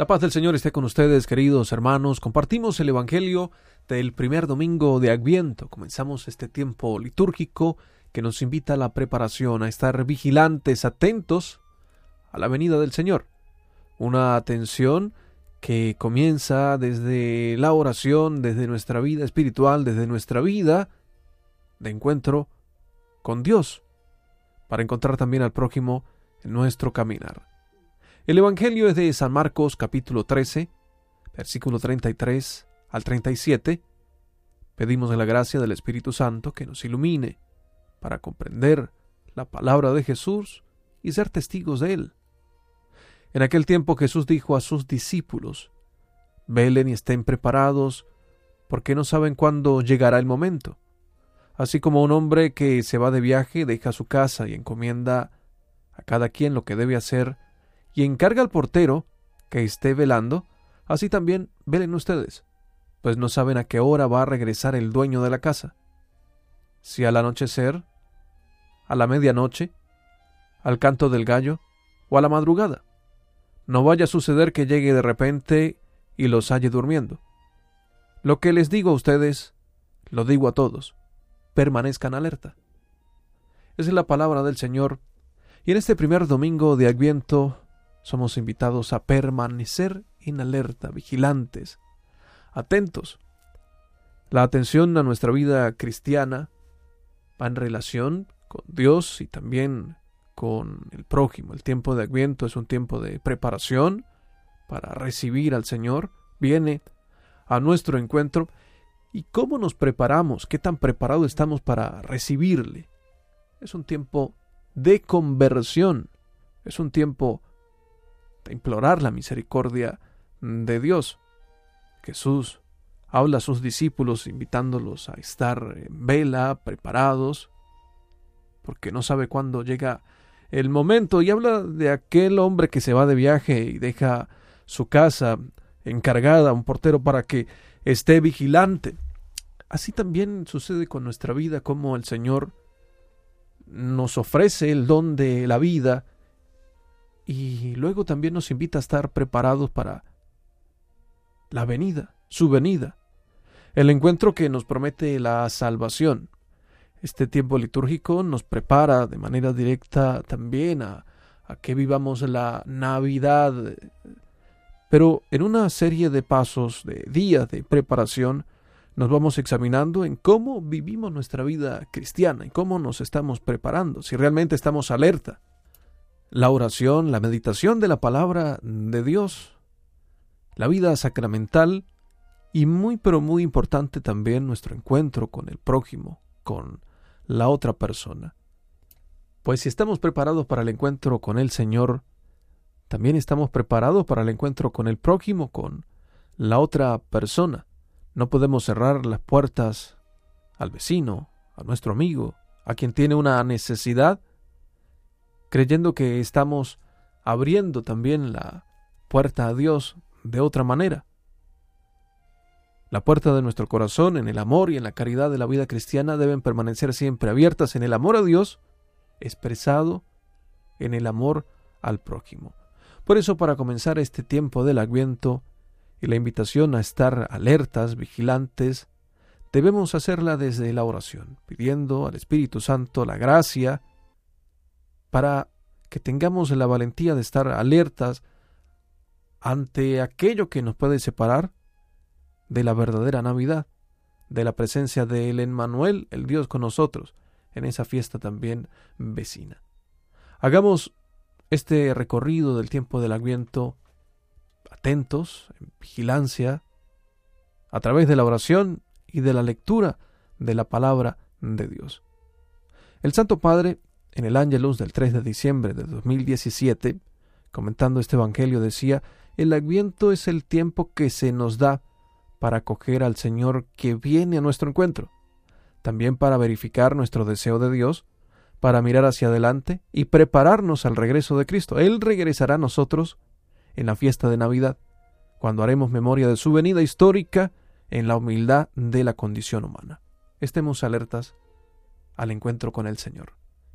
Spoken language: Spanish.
La paz del Señor esté con ustedes, queridos hermanos. Compartimos el Evangelio del primer domingo de Adviento. Comenzamos este tiempo litúrgico que nos invita a la preparación, a estar vigilantes, atentos a la venida del Señor. Una atención que comienza desde la oración, desde nuestra vida espiritual, desde nuestra vida de encuentro con Dios, para encontrar también al prójimo en nuestro caminar. El Evangelio es de San Marcos capítulo 13, versículo 33 al 37. Pedimos la gracia del Espíritu Santo que nos ilumine para comprender la palabra de Jesús y ser testigos de él. En aquel tiempo Jesús dijo a sus discípulos, Velen y estén preparados, porque no saben cuándo llegará el momento. Así como un hombre que se va de viaje deja su casa y encomienda a cada quien lo que debe hacer, y encarga al portero que esté velando, así también velen ustedes, pues no saben a qué hora va a regresar el dueño de la casa. Si al anochecer, a la medianoche, al canto del gallo o a la madrugada. No vaya a suceder que llegue de repente y los halle durmiendo. Lo que les digo a ustedes, lo digo a todos. Permanezcan alerta. Es la palabra del Señor. Y en este primer domingo de Adviento somos invitados a permanecer en alerta, vigilantes, atentos. La atención a nuestra vida cristiana va en relación con Dios y también con el prójimo. El tiempo de Adviento es un tiempo de preparación para recibir al Señor. Viene a nuestro encuentro. ¿Y cómo nos preparamos? ¿Qué tan preparados estamos para recibirle? Es un tiempo de conversión. Es un tiempo implorar la misericordia de Dios. Jesús habla a sus discípulos invitándolos a estar en vela, preparados, porque no sabe cuándo llega el momento y habla de aquel hombre que se va de viaje y deja su casa encargada a un portero para que esté vigilante. Así también sucede con nuestra vida, como el Señor nos ofrece el don de la vida y luego también nos invita a estar preparados para la venida, su venida, el encuentro que nos promete la salvación. Este tiempo litúrgico nos prepara de manera directa también a, a que vivamos la Navidad, pero en una serie de pasos, de días de preparación, nos vamos examinando en cómo vivimos nuestra vida cristiana, y cómo nos estamos preparando, si realmente estamos alerta la oración, la meditación de la palabra de Dios, la vida sacramental y muy pero muy importante también nuestro encuentro con el prójimo, con la otra persona. Pues si estamos preparados para el encuentro con el Señor, también estamos preparados para el encuentro con el prójimo, con la otra persona. No podemos cerrar las puertas al vecino, a nuestro amigo, a quien tiene una necesidad, creyendo que estamos abriendo también la puerta a Dios de otra manera. La puerta de nuestro corazón en el amor y en la caridad de la vida cristiana deben permanecer siempre abiertas en el amor a Dios, expresado en el amor al prójimo. Por eso, para comenzar este tiempo del Adviento y la invitación a estar alertas, vigilantes, debemos hacerla desde la oración, pidiendo al Espíritu Santo la gracia para que tengamos la valentía de estar alertas ante aquello que nos puede separar de la verdadera Navidad, de la presencia del Emmanuel, el Dios con nosotros, en esa fiesta también vecina. Hagamos este recorrido del tiempo del Adviento atentos, en vigilancia, a través de la oración y de la lectura de la palabra de Dios. El Santo Padre en el Ángelus del 3 de diciembre de 2017, comentando este Evangelio, decía, el Adviento es el tiempo que se nos da para acoger al Señor que viene a nuestro encuentro, también para verificar nuestro deseo de Dios, para mirar hacia adelante y prepararnos al regreso de Cristo. Él regresará a nosotros en la fiesta de Navidad, cuando haremos memoria de su venida histórica en la humildad de la condición humana. Estemos alertas al encuentro con el Señor.